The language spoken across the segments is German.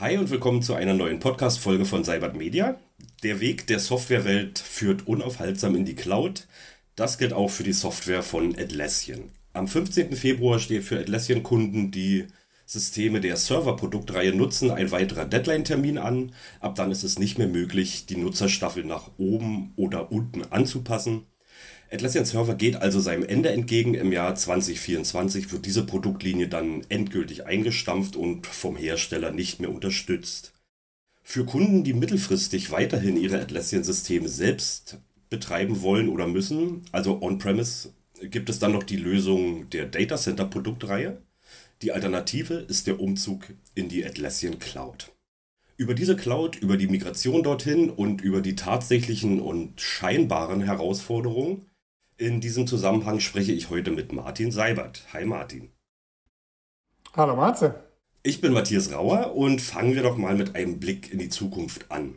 Hi und willkommen zu einer neuen Podcast-Folge von Cybert Media. Der Weg der Softwarewelt führt unaufhaltsam in die Cloud. Das gilt auch für die Software von Atlassian. Am 15. Februar steht für Atlassian-Kunden, die Systeme der Server-Produktreihe nutzen, ein weiterer Deadline-Termin an. Ab dann ist es nicht mehr möglich, die Nutzerstaffel nach oben oder unten anzupassen. Atlassian Server geht also seinem Ende entgegen. Im Jahr 2024 wird diese Produktlinie dann endgültig eingestampft und vom Hersteller nicht mehr unterstützt. Für Kunden, die mittelfristig weiterhin ihre Atlassian-Systeme selbst betreiben wollen oder müssen, also on-premise, gibt es dann noch die Lösung der Data Center Produktreihe. Die Alternative ist der Umzug in die Atlassian Cloud. Über diese Cloud, über die Migration dorthin und über die tatsächlichen und scheinbaren Herausforderungen in diesem Zusammenhang spreche ich heute mit Martin Seibert. Hi Martin. Hallo Marze. Ich bin Matthias Rauer und fangen wir doch mal mit einem Blick in die Zukunft an.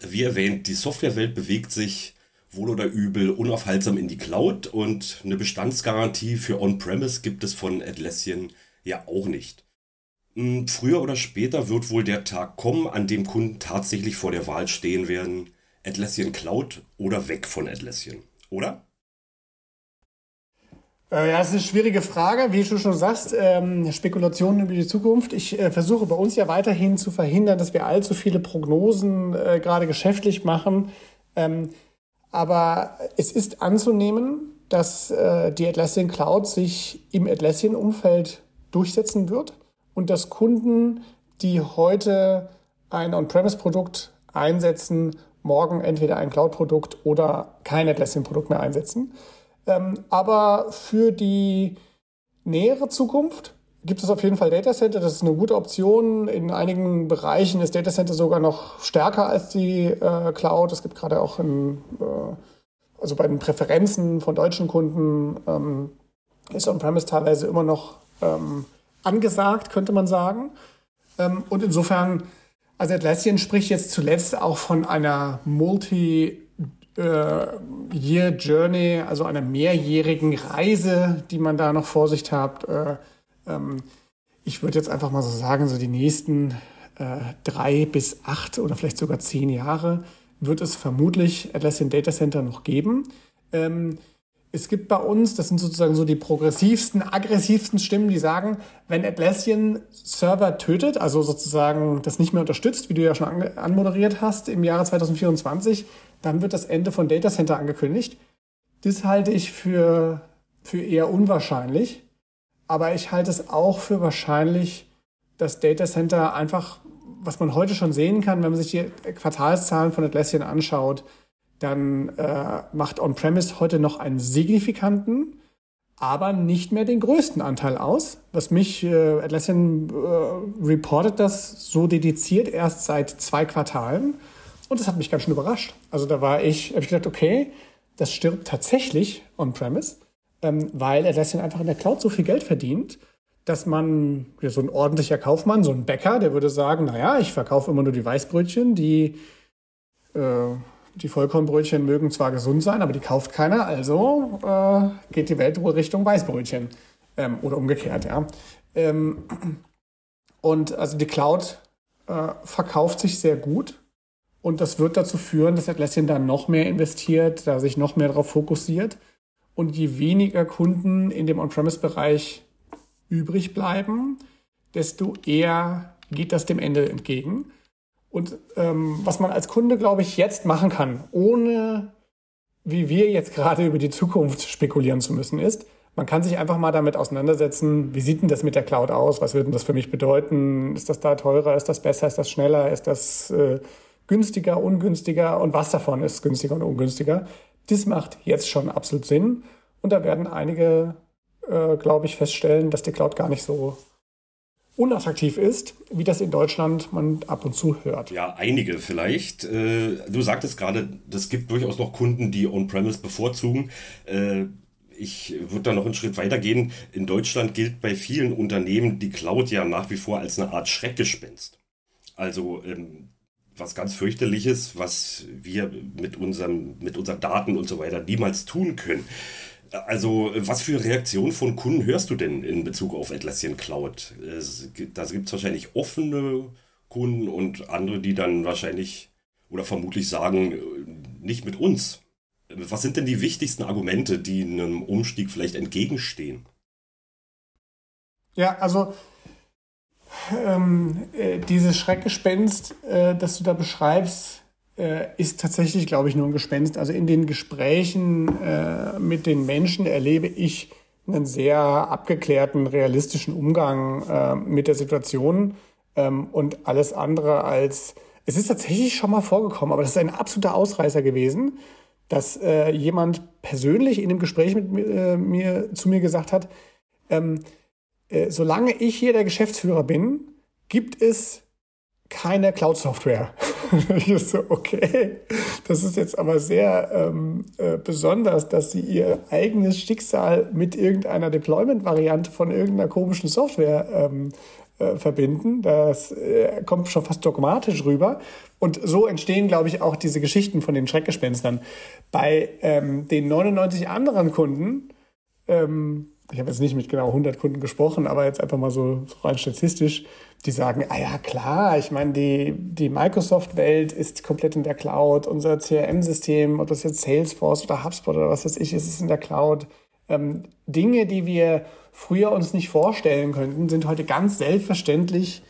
Wie erwähnt, die Softwarewelt bewegt sich wohl oder übel unaufhaltsam in die Cloud und eine Bestandsgarantie für On-Premise gibt es von Atlassian ja auch nicht. Hm, früher oder später wird wohl der Tag kommen, an dem Kunden tatsächlich vor der Wahl stehen werden, Atlassian Cloud oder weg von Atlassian, oder? Äh, ja, das ist eine schwierige Frage, wie du schon sagst, ähm, Spekulationen über die Zukunft. Ich äh, versuche bei uns ja weiterhin zu verhindern, dass wir allzu viele Prognosen äh, gerade geschäftlich machen. Ähm, aber es ist anzunehmen, dass äh, die Atlassian Cloud sich im Atlassian-Umfeld durchsetzen wird und dass Kunden, die heute ein On-Premise-Produkt einsetzen, morgen entweder ein Cloud-Produkt oder kein Atlassian-Produkt mehr einsetzen. Ähm, aber für die nähere Zukunft gibt es auf jeden Fall Data Center. Das ist eine gute Option. In einigen Bereichen ist Data Center sogar noch stärker als die äh, Cloud. Es gibt gerade auch in, äh, also bei den Präferenzen von deutschen Kunden ähm, ist On-Premise teilweise immer noch ähm, angesagt, könnte man sagen. Ähm, und insofern, also Atlassian spricht jetzt zuletzt auch von einer Multi- Year Journey, also einer mehrjährigen Reise, die man da noch vor sich hat. Äh, ähm, ich würde jetzt einfach mal so sagen, so die nächsten äh, drei bis acht oder vielleicht sogar zehn Jahre wird es vermutlich Atlassian Data Center noch geben. Ähm, es gibt bei uns, das sind sozusagen so die progressivsten, aggressivsten Stimmen, die sagen, wenn Atlassian Server tötet, also sozusagen das nicht mehr unterstützt, wie du ja schon anmoderiert hast im Jahre 2024, dann wird das Ende von Data Center angekündigt. Das halte ich für, für eher unwahrscheinlich. Aber ich halte es auch für wahrscheinlich, dass Data Center einfach, was man heute schon sehen kann, wenn man sich die Quartalszahlen von Atlassian anschaut, dann äh, macht On-Premise heute noch einen signifikanten, aber nicht mehr den größten Anteil aus. Was mich, äh, Atlassian äh, reportet das so dediziert erst seit zwei Quartalen. Und das hat mich ganz schön überrascht. Also da war ich, habe ich gedacht, okay, das stirbt tatsächlich on-premise, ähm, weil Atlassian einfach in der Cloud so viel Geld verdient, dass man, so ein ordentlicher Kaufmann, so ein Bäcker, der würde sagen, naja, ich verkaufe immer nur die Weißbrötchen, die äh, die Vollkornbrötchen mögen zwar gesund sein, aber die kauft keiner, also äh, geht die Welt wohl Richtung Weißbrötchen. Ähm, oder umgekehrt, ja. Ähm, und also die Cloud äh, verkauft sich sehr gut. Und das wird dazu führen, dass Atlassian dann noch mehr investiert, da sich noch mehr darauf fokussiert. Und je weniger Kunden in dem On-Premise-Bereich übrig bleiben, desto eher geht das dem Ende entgegen. Und ähm, was man als Kunde, glaube ich, jetzt machen kann, ohne wie wir jetzt gerade über die Zukunft spekulieren zu müssen, ist, man kann sich einfach mal damit auseinandersetzen, wie sieht denn das mit der Cloud aus? Was wird denn das für mich bedeuten? Ist das da teurer? Ist das besser? Ist das schneller? Ist das äh, günstiger, ungünstiger? Und was davon ist günstiger und ungünstiger? Das macht jetzt schon absolut Sinn. Und da werden einige, äh, glaube ich, feststellen, dass die Cloud gar nicht so unattraktiv ist, wie das in Deutschland man ab und zu hört. Ja, einige vielleicht. Äh, du sagtest gerade, es gibt durchaus noch Kunden, die On-Premise bevorzugen. Äh, ich würde da noch einen Schritt weiter gehen. In Deutschland gilt bei vielen Unternehmen die Cloud ja nach wie vor als eine Art Schreckgespenst. Also ähm, was ganz fürchterliches, was wir mit, unserem, mit unseren Daten und so weiter niemals tun können. Also, was für Reaktionen von Kunden hörst du denn in Bezug auf Atlassian Cloud? Da gibt es wahrscheinlich offene Kunden und andere, die dann wahrscheinlich oder vermutlich sagen, äh, nicht mit uns. Was sind denn die wichtigsten Argumente, die einem Umstieg vielleicht entgegenstehen? Ja, also ähm, äh, dieses Schreckgespenst, äh, das du da beschreibst, ist tatsächlich, glaube ich, nur ein Gespenst. Also in den Gesprächen äh, mit den Menschen erlebe ich einen sehr abgeklärten, realistischen Umgang äh, mit der Situation ähm, und alles andere als, es ist tatsächlich schon mal vorgekommen, aber das ist ein absoluter Ausreißer gewesen, dass äh, jemand persönlich in dem Gespräch mit äh, mir zu mir gesagt hat, ähm, äh, solange ich hier der Geschäftsführer bin, gibt es keine Cloud-Software. ich so, okay, das ist jetzt aber sehr ähm, äh, besonders, dass sie ihr eigenes Schicksal mit irgendeiner Deployment-Variante von irgendeiner komischen Software ähm, äh, verbinden. Das äh, kommt schon fast dogmatisch rüber. Und so entstehen, glaube ich, auch diese Geschichten von den Schreckgespenstern. Bei ähm, den 99 anderen Kunden, ähm, ich habe jetzt nicht mit genau 100 Kunden gesprochen, aber jetzt einfach mal so, rein statistisch, die sagen, ah ja klar, ich meine, die, die Microsoft-Welt ist komplett in der Cloud, unser CRM-System, ob das jetzt Salesforce oder HubSpot oder was weiß ich, ist es in der Cloud. Ähm, Dinge, die wir früher uns nicht vorstellen könnten, sind heute ganz selbstverständlich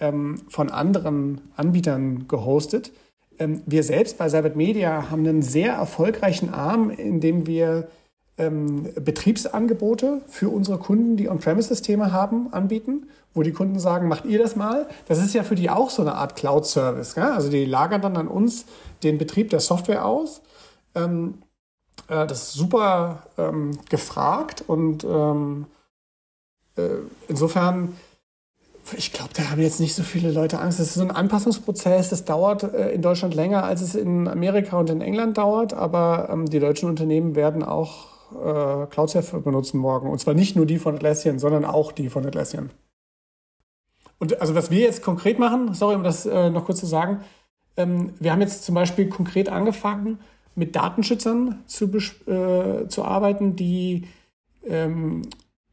ähm, von anderen Anbietern gehostet. Ähm, wir selbst bei Cybert Media haben einen sehr erfolgreichen Arm, in dem wir ähm, Betriebsangebote für unsere Kunden, die On-Premise-Systeme haben, anbieten, wo die Kunden sagen, macht ihr das mal? Das ist ja für die auch so eine Art Cloud-Service. Also die lagern dann an uns den Betrieb der Software aus. Ähm, äh, das ist super ähm, gefragt und ähm, äh, insofern ich glaube, da haben jetzt nicht so viele Leute Angst. Das ist so ein Anpassungsprozess. Das dauert äh, in Deutschland länger, als es in Amerika und in England dauert. Aber ähm, die deutschen Unternehmen werden auch äh, Cloud-Surf benutzen morgen. Und zwar nicht nur die von Atlassian, sondern auch die von Atlassian. Und also was wir jetzt konkret machen, sorry, um das äh, noch kurz zu sagen, ähm, wir haben jetzt zum Beispiel konkret angefangen, mit Datenschützern zu, äh, zu arbeiten, die ähm,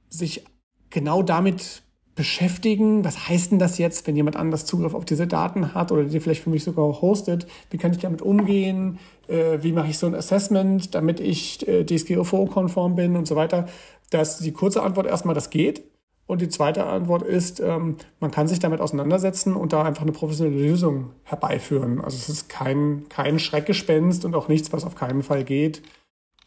sich genau damit beschäftigen. Was heißt denn das jetzt, wenn jemand anders Zugriff auf diese Daten hat oder die vielleicht für mich sogar hostet? Wie kann ich damit umgehen? Äh, wie mache ich so ein Assessment, damit ich äh, DSGVO-konform bin und so weiter? Das die kurze Antwort erstmal, das geht. Und die zweite Antwort ist, ähm, man kann sich damit auseinandersetzen und da einfach eine professionelle Lösung herbeiführen. Also es ist kein, kein Schreckgespenst und auch nichts, was auf keinen Fall geht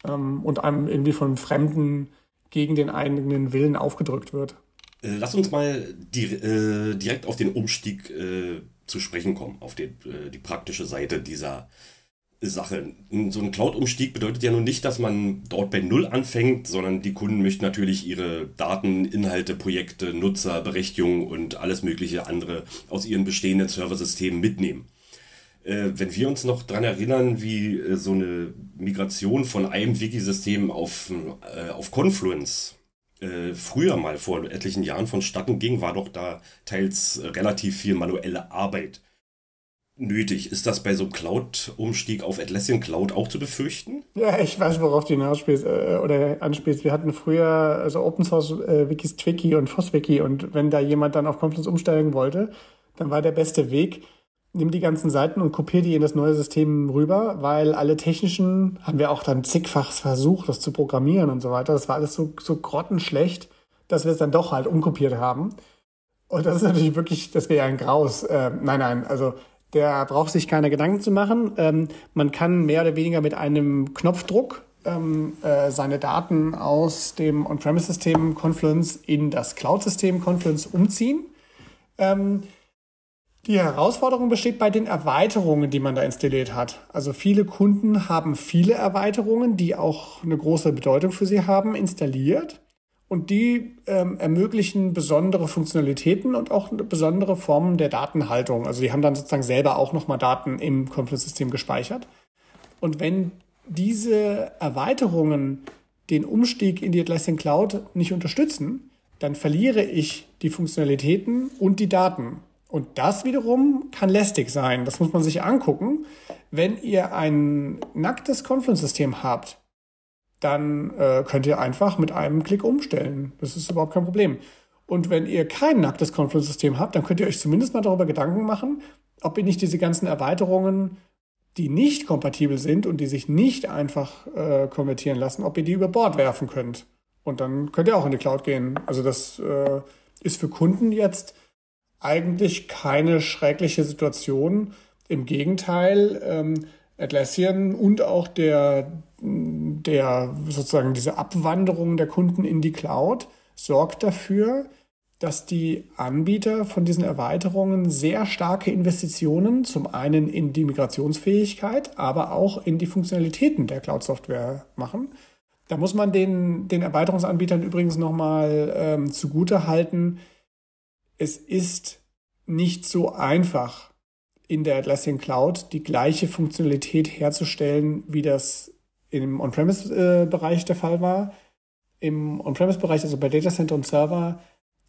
ähm, und einem irgendwie von Fremden gegen den eigenen Willen aufgedrückt wird. Lass uns mal die, äh, direkt auf den Umstieg äh, zu sprechen kommen, auf die, äh, die praktische Seite dieser Sache. So ein Cloud-Umstieg bedeutet ja nun nicht, dass man dort bei Null anfängt, sondern die Kunden möchten natürlich ihre Daten, Inhalte, Projekte, Nutzer, Berechtigungen und alles mögliche andere aus ihren bestehenden Serversystemen mitnehmen. Äh, wenn wir uns noch daran erinnern, wie äh, so eine Migration von einem Wiki-System auf, äh, auf Confluence äh, früher mal vor etlichen Jahren vonstatten ging, war doch da teils relativ viel manuelle Arbeit nötig. Ist das bei so einem Cloud-Umstieg auf Atlassian Cloud auch zu befürchten? Ja, ich weiß, worauf du hinausspielst äh, oder anspielst. Wir hatten früher also Open Source äh, Wikis Twiki und FOSWiki und wenn da jemand dann auf Confluence umsteigen wollte, dann war der beste Weg, nimm die ganzen Seiten und kopiere die in das neue System rüber, weil alle technischen haben wir auch dann zigfach versucht, das zu programmieren und so weiter. Das war alles so, so grottenschlecht, dass wir es dann doch halt umkopiert haben. Und das ist natürlich wirklich, das wäre ja ein Graus. Äh, nein, nein, also der braucht sich keine Gedanken zu machen. Ähm, man kann mehr oder weniger mit einem Knopfdruck ähm, äh, seine Daten aus dem On-Premise-System Confluence in das Cloud-System Confluence umziehen. Ähm, die Herausforderung besteht bei den Erweiterungen, die man da installiert hat. Also viele Kunden haben viele Erweiterungen, die auch eine große Bedeutung für sie haben, installiert. Und die ähm, ermöglichen besondere Funktionalitäten und auch besondere Formen der Datenhaltung. Also die haben dann sozusagen selber auch nochmal Daten im Confluence-System gespeichert. Und wenn diese Erweiterungen den Umstieg in die Atlassian Cloud nicht unterstützen, dann verliere ich die Funktionalitäten und die Daten. Und das wiederum kann lästig sein. Das muss man sich angucken. Wenn ihr ein nacktes Confluence-System habt, dann äh, könnt ihr einfach mit einem Klick umstellen. Das ist überhaupt kein Problem. Und wenn ihr kein nacktes Confluence-System habt, dann könnt ihr euch zumindest mal darüber Gedanken machen, ob ihr nicht diese ganzen Erweiterungen, die nicht kompatibel sind und die sich nicht einfach äh, konvertieren lassen, ob ihr die über Bord werfen könnt. Und dann könnt ihr auch in die Cloud gehen. Also das äh, ist für Kunden jetzt eigentlich keine schreckliche Situation. Im Gegenteil, ähm, Atlassian und auch der, der sozusagen diese Abwanderung der Kunden in die Cloud sorgt dafür, dass die Anbieter von diesen Erweiterungen sehr starke Investitionen zum einen in die Migrationsfähigkeit, aber auch in die Funktionalitäten der Cloud-Software machen. Da muss man den, den Erweiterungsanbietern übrigens nochmal ähm, zugute halten. Es ist nicht so einfach, in der Atlassian Cloud die gleiche Funktionalität herzustellen, wie das im On-Premise-Bereich der Fall war. Im On-Premise-Bereich, also bei Data Center und Server,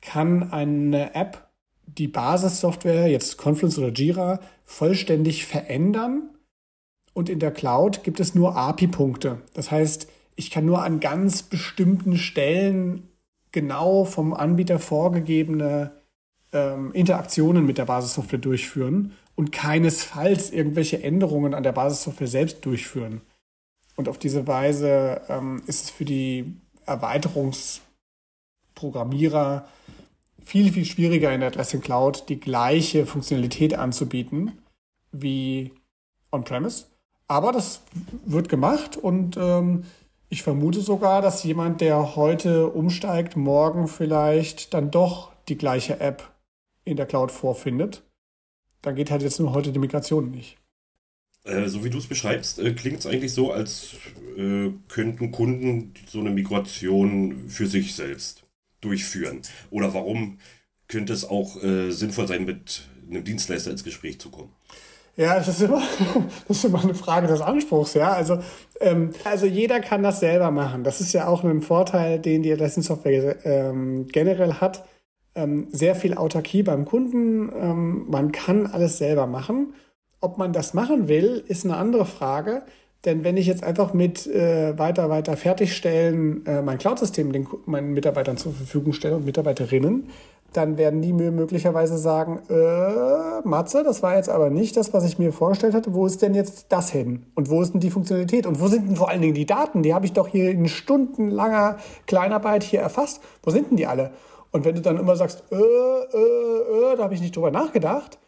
kann eine App die Basissoftware, jetzt Confluence oder Jira, vollständig verändern. Und in der Cloud gibt es nur API-Punkte. Das heißt, ich kann nur an ganz bestimmten Stellen genau vom Anbieter vorgegebene ähm, Interaktionen mit der Basissoftware durchführen und keinesfalls irgendwelche Änderungen an der Basissoftware selbst durchführen. Und auf diese Weise ähm, ist es für die Erweiterungsprogrammierer viel, viel schwieriger in der Atlassian Cloud die gleiche Funktionalität anzubieten wie on-premise. Aber das wird gemacht und ähm, ich vermute sogar, dass jemand, der heute umsteigt, morgen vielleicht dann doch die gleiche App in der Cloud vorfindet. Dann geht halt jetzt nur heute die Migration nicht. Äh, so wie du es beschreibst, äh, klingt es eigentlich so, als äh, könnten Kunden so eine Migration für sich selbst durchführen. Oder warum könnte es auch sinnvoll sein, mit einem Dienstleister ins Gespräch zu kommen? Ja, das ist immer, das ist immer eine Frage des Anspruchs, ja. Also, ähm, also jeder kann das selber machen. Das ist ja auch ein Vorteil, den die Atlassian Software ähm, generell hat ähm, sehr viel Autarkie beim Kunden. Ähm, man kann alles selber machen. Ob man das machen will, ist eine andere Frage. Denn wenn ich jetzt einfach mit äh, weiter, weiter fertigstellen äh, mein Cloud-System den meinen Mitarbeitern zur Verfügung stelle und Mitarbeiterinnen, dann werden die mir möglicherweise sagen, äh, Matze, das war jetzt aber nicht das, was ich mir vorgestellt hatte. Wo ist denn jetzt das hin? Und wo ist denn die Funktionalität? Und wo sind denn vor allen Dingen die Daten? Die habe ich doch hier in stundenlanger Kleinarbeit hier erfasst. Wo sind denn die alle? Und wenn du dann immer sagst, äh, äh, äh, da habe ich nicht drüber nachgedacht,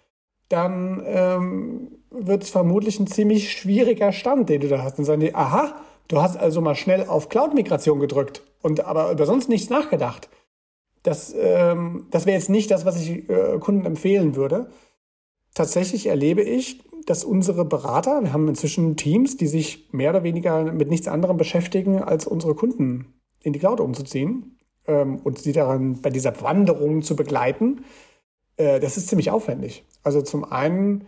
dann ähm, wird es vermutlich ein ziemlich schwieriger Stand, den du da hast. Und sagen die, aha, du hast also mal schnell auf Cloud-Migration gedrückt und aber über sonst nichts nachgedacht. Das, ähm, das wäre jetzt nicht das, was ich äh, Kunden empfehlen würde. Tatsächlich erlebe ich, dass unsere Berater, wir haben inzwischen Teams, die sich mehr oder weniger mit nichts anderem beschäftigen, als unsere Kunden in die Cloud umzuziehen ähm, und sie daran bei dieser Wanderung zu begleiten, äh, das ist ziemlich aufwendig. Also zum einen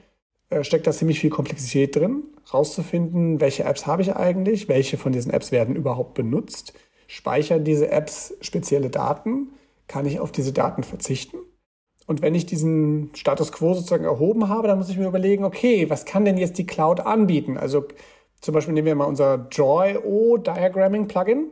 äh, steckt da ziemlich viel Komplexität drin, rauszufinden, welche Apps habe ich eigentlich, welche von diesen Apps werden überhaupt benutzt, speichern diese Apps spezielle Daten, kann ich auf diese Daten verzichten? Und wenn ich diesen Status quo sozusagen erhoben habe, dann muss ich mir überlegen, okay, was kann denn jetzt die Cloud anbieten? Also zum Beispiel nehmen wir mal unser Joy-O Diagramming Plugin.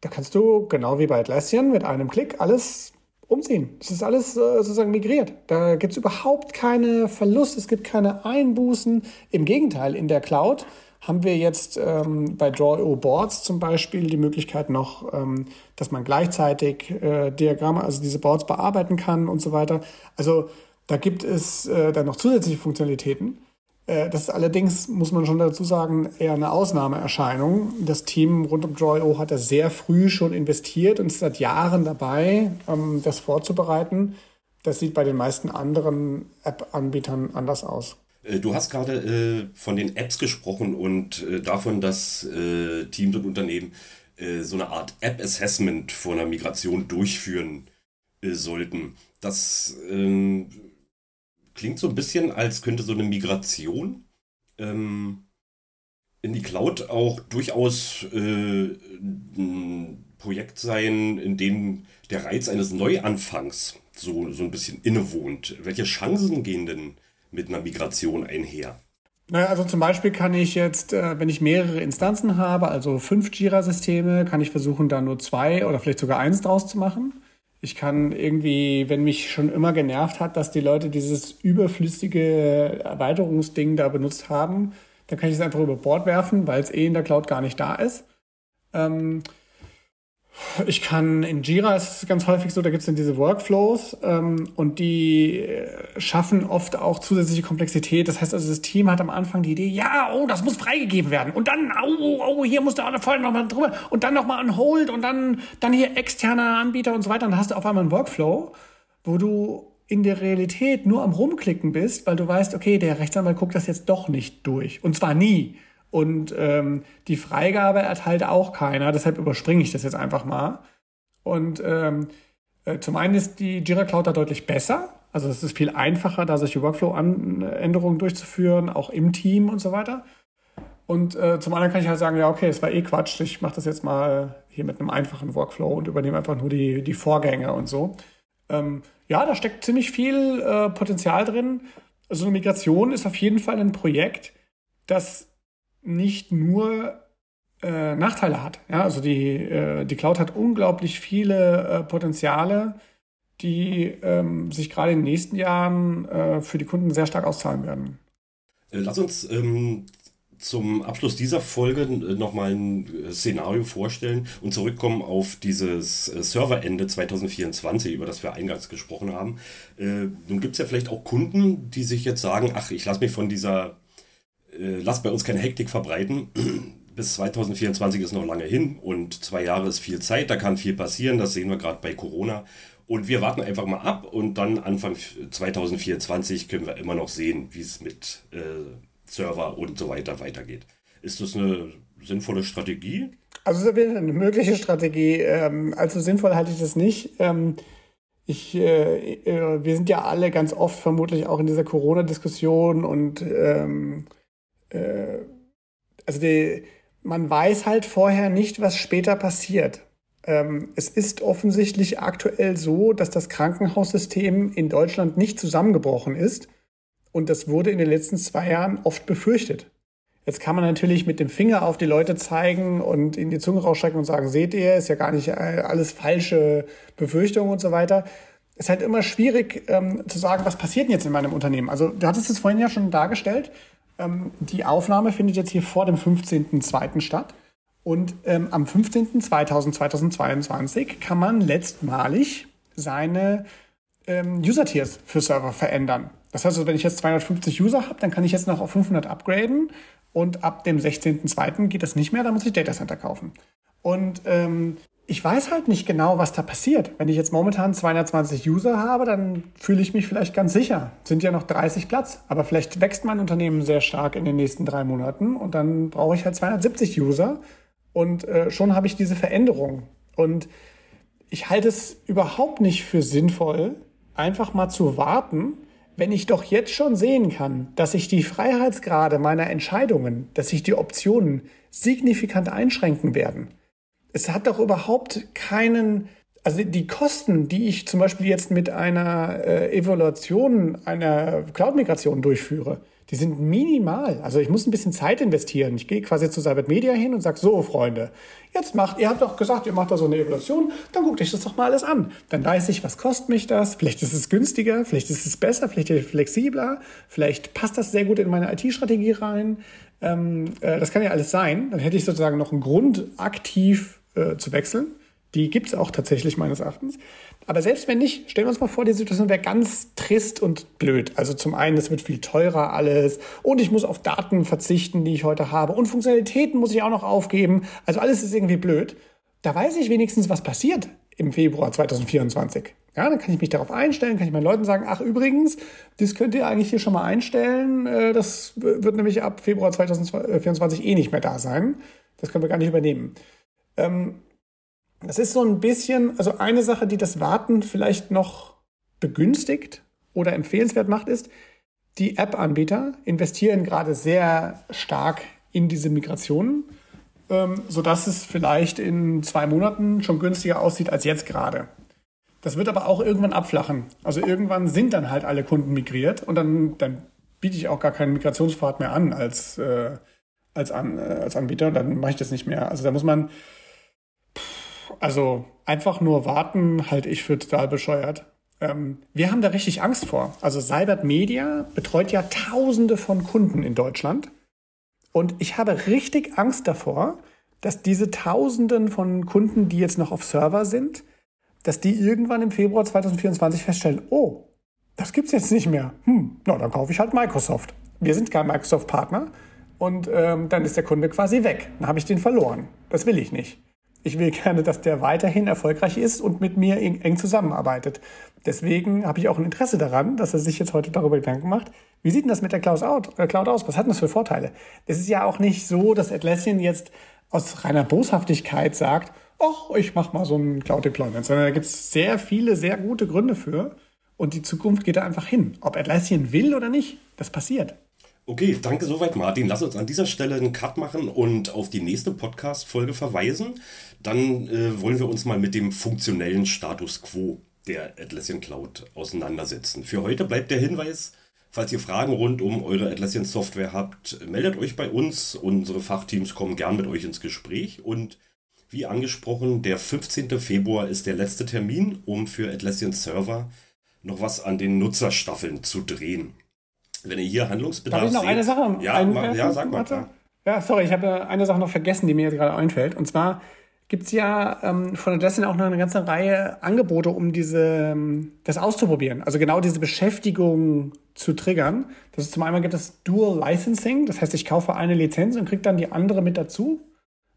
Da kannst du, genau wie bei Atlassian, mit einem Klick alles umziehen. Es ist alles äh, sozusagen migriert. Da gibt es überhaupt keine Verluste, es gibt keine Einbußen. Im Gegenteil, in der Cloud haben wir jetzt ähm, bei Draw.io Boards zum Beispiel die Möglichkeit noch, ähm, dass man gleichzeitig äh, Diagramme, also diese Boards bearbeiten kann und so weiter. Also da gibt es äh, dann noch zusätzliche Funktionalitäten. Äh, das ist allerdings, muss man schon dazu sagen, eher eine Ausnahmeerscheinung. Das Team rund um Joy.o hat da sehr früh schon investiert und ist seit Jahren dabei, ähm, das vorzubereiten. Das sieht bei den meisten anderen App-Anbietern anders aus. Äh, du hast gerade äh, von den Apps gesprochen und äh, davon, dass äh, Teams und Unternehmen äh, so eine Art App-Assessment vor einer Migration durchführen sollten. Das ähm, klingt so ein bisschen, als könnte so eine Migration ähm, in die Cloud auch durchaus äh, ein Projekt sein, in dem der Reiz eines Neuanfangs so, so ein bisschen innewohnt. Welche Chancen gehen denn mit einer Migration einher? Naja, also zum Beispiel kann ich jetzt, äh, wenn ich mehrere Instanzen habe, also fünf Jira-Systeme, kann ich versuchen, da nur zwei oder vielleicht sogar eins draus zu machen. Ich kann irgendwie, wenn mich schon immer genervt hat, dass die Leute dieses überflüssige Erweiterungsding da benutzt haben, dann kann ich es einfach über Bord werfen, weil es eh in der Cloud gar nicht da ist. Ähm, ich kann in Jira ist es ganz häufig so, da gibt es dann diese Workflows ähm, und die äh, schaffen oft auch zusätzliche Komplexität. Das heißt also, das Team hat am Anfang die Idee, ja, oh, das muss freigegeben werden und dann, oh, oh, hier muss da vorher noch mal drüber und dann noch mal on hold und dann, dann hier externer Anbieter und so weiter. Und dann hast du auf einmal einen Workflow, wo du in der Realität nur am Rumklicken bist, weil du weißt, okay, der Rechtsanwalt guckt das jetzt doch nicht durch. Und zwar nie. Und ähm, die Freigabe erteilt auch keiner, deshalb überspringe ich das jetzt einfach mal. Und ähm, äh, zum einen ist die Jira Cloud da deutlich besser. Also es ist viel einfacher, da solche Workflow-Änderungen durchzuführen, auch im Team und so weiter. Und äh, zum anderen kann ich halt sagen, ja, okay, es war eh Quatsch, ich mache das jetzt mal hier mit einem einfachen Workflow und übernehme einfach nur die, die Vorgänge und so. Ähm, ja, da steckt ziemlich viel äh, Potenzial drin. Also eine Migration ist auf jeden Fall ein Projekt, das nicht nur äh, Nachteile hat. Ja, also die, äh, die Cloud hat unglaublich viele äh, Potenziale, die ähm, sich gerade in den nächsten Jahren äh, für die Kunden sehr stark auszahlen werden. Äh, lass uns ähm, zum Abschluss dieser Folge äh, nochmal ein Szenario vorstellen und zurückkommen auf dieses Serverende 2024, über das wir eingangs gesprochen haben. nun gibt es ja vielleicht auch Kunden, die sich jetzt sagen, ach, ich lasse mich von dieser äh, lasst bei uns keine Hektik verbreiten. Bis 2024 ist noch lange hin und zwei Jahre ist viel Zeit, da kann viel passieren, das sehen wir gerade bei Corona. Und wir warten einfach mal ab und dann Anfang 2024 können wir immer noch sehen, wie es mit äh, Server und so weiter weitergeht. Ist das eine sinnvolle Strategie? Also eine mögliche Strategie. Ähm, also sinnvoll halte ich das nicht. Ähm, ich, äh, äh, wir sind ja alle ganz oft vermutlich auch in dieser Corona-Diskussion und ähm, äh, also die, man weiß halt vorher nicht, was später passiert. Ähm, es ist offensichtlich aktuell so, dass das Krankenhaussystem in Deutschland nicht zusammengebrochen ist. Und das wurde in den letzten zwei Jahren oft befürchtet. Jetzt kann man natürlich mit dem Finger auf die Leute zeigen und in die Zunge rausstrecken und sagen, seht ihr, ist ja gar nicht äh, alles falsche Befürchtungen und so weiter. Es ist halt immer schwierig ähm, zu sagen, was passiert denn jetzt in meinem Unternehmen. Also du hattest es vorhin ja schon dargestellt. Ähm, die Aufnahme findet jetzt hier vor dem 15.02. statt. Und ähm, am 15.02.2022 kann man letztmalig seine ähm, User-Tiers für Server verändern. Das heißt, also, wenn ich jetzt 250 User habe, dann kann ich jetzt noch auf 500 upgraden und ab dem 16.02. geht das nicht mehr, da muss ich Data Center kaufen. Und ähm, ich weiß halt nicht genau, was da passiert. Wenn ich jetzt momentan 220 User habe, dann fühle ich mich vielleicht ganz sicher. Sind ja noch 30 Platz. Aber vielleicht wächst mein Unternehmen sehr stark in den nächsten drei Monaten und dann brauche ich halt 270 User und äh, schon habe ich diese Veränderung. Und ich halte es überhaupt nicht für sinnvoll, einfach mal zu warten, wenn ich doch jetzt schon sehen kann, dass sich die Freiheitsgrade meiner Entscheidungen, dass sich die Optionen signifikant einschränken werden es hat doch überhaupt keinen, also die Kosten, die ich zum Beispiel jetzt mit einer äh, Evaluation einer Cloud-Migration durchführe, die sind minimal. Also ich muss ein bisschen Zeit investieren. Ich gehe quasi zu Cyber Media hin und sage, so Freunde, jetzt macht, ihr habt doch gesagt, ihr macht da so eine Evaluation, dann guckt euch das doch mal alles an. Dann weiß ich, was kostet mich das? Vielleicht ist es günstiger, vielleicht ist es besser, vielleicht ist es flexibler, vielleicht passt das sehr gut in meine IT-Strategie rein. Ähm, äh, das kann ja alles sein. Dann hätte ich sozusagen noch einen Grund, aktiv äh, zu wechseln. Die gibt es auch tatsächlich meines Erachtens. Aber selbst wenn nicht, stellen wir uns mal vor, die Situation wäre ganz trist und blöd. Also zum einen, es wird viel teurer alles und ich muss auf Daten verzichten, die ich heute habe und Funktionalitäten muss ich auch noch aufgeben. Also alles ist irgendwie blöd. Da weiß ich wenigstens, was passiert im Februar 2024. Ja, dann kann ich mich darauf einstellen, kann ich meinen Leuten sagen, ach übrigens, das könnt ihr eigentlich hier schon mal einstellen. Äh, das wird nämlich ab Februar 2024 eh nicht mehr da sein. Das können wir gar nicht übernehmen. Ähm, das ist so ein bisschen, also eine Sache, die das Warten vielleicht noch begünstigt oder empfehlenswert macht, ist, die App-Anbieter investieren gerade sehr stark in diese Migrationen, ähm, sodass es vielleicht in zwei Monaten schon günstiger aussieht als jetzt gerade. Das wird aber auch irgendwann abflachen. Also irgendwann sind dann halt alle Kunden migriert und dann, dann biete ich auch gar keinen Migrationspfad mehr an als, äh, als, an, äh, als Anbieter. Dann mache ich das nicht mehr. Also da muss man also einfach nur warten halte ich für total bescheuert. Ähm, wir haben da richtig Angst vor. Also Cybert Media betreut ja Tausende von Kunden in Deutschland. Und ich habe richtig Angst davor, dass diese Tausenden von Kunden, die jetzt noch auf Server sind, dass die irgendwann im Februar 2024 feststellen, oh, das gibt's jetzt nicht mehr. Hm, na, dann kaufe ich halt Microsoft. Wir sind kein Microsoft-Partner und ähm, dann ist der Kunde quasi weg. Dann habe ich den verloren. Das will ich nicht. Ich will gerne, dass der weiterhin erfolgreich ist und mit mir eng zusammenarbeitet. Deswegen habe ich auch ein Interesse daran, dass er sich jetzt heute darüber Gedanken macht, wie sieht denn das mit der Cloud, äh, Cloud aus? Was hat denn das für Vorteile? Es ist ja auch nicht so, dass Atlassian jetzt aus reiner Boshaftigkeit sagt, ach, ich mache mal so ein Cloud-Deployment, sondern da gibt es sehr viele, sehr gute Gründe für. Und die Zukunft geht da einfach hin. Ob Atlassian will oder nicht, das passiert. Okay, danke soweit, Martin. Lass uns an dieser Stelle einen Cut machen und auf die nächste Podcast-Folge verweisen. Dann äh, wollen wir uns mal mit dem funktionellen Status quo der Atlassian Cloud auseinandersetzen. Für heute bleibt der Hinweis, falls ihr Fragen rund um eure Atlassian Software habt, meldet euch bei uns. Unsere Fachteams kommen gern mit euch ins Gespräch und wie angesprochen, der 15. Februar ist der letzte Termin, um für Atlassian Server noch was an den Nutzerstaffeln zu drehen. Wenn ihr hier Handlungsbedarf Darf ich noch seht, eine Sache ja, ma, ja, sag mal. Klar. Ja, sorry, ich habe eine Sache noch vergessen, die mir jetzt gerade einfällt. Und zwar gibt es ja ähm, von Atlassian auch noch eine ganze Reihe Angebote, um diese, ähm, das auszuprobieren. Also genau diese Beschäftigung zu triggern. Das ist zum einen gibt es Dual Licensing, das heißt, ich kaufe eine Lizenz und kriege dann die andere mit dazu.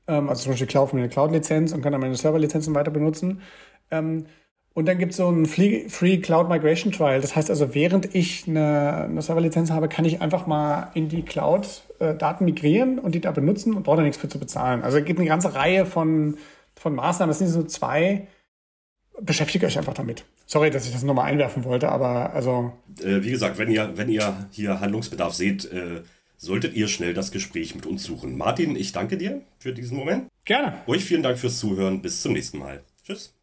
Ähm, also zum Beispiel ich kaufe mir eine Cloud-Lizenz und kann dann meine Server-Lizenzen weiter benutzen. Ähm, und dann gibt es so ein Free Cloud Migration Trial. Das heißt also, während ich eine, eine Serverlizenz habe, kann ich einfach mal in die Cloud äh, Daten migrieren und die da benutzen und brauche da nichts für zu bezahlen. Also es gibt eine ganze Reihe von, von Maßnahmen. Das sind so zwei. Beschäftigt euch einfach damit. Sorry, dass ich das nochmal einwerfen wollte, aber also. Äh, wie gesagt, wenn ihr, wenn ihr hier Handlungsbedarf seht, äh, solltet ihr schnell das Gespräch mit uns suchen. Martin, ich danke dir für diesen Moment. Gerne. Euch vielen Dank fürs Zuhören. Bis zum nächsten Mal. Tschüss.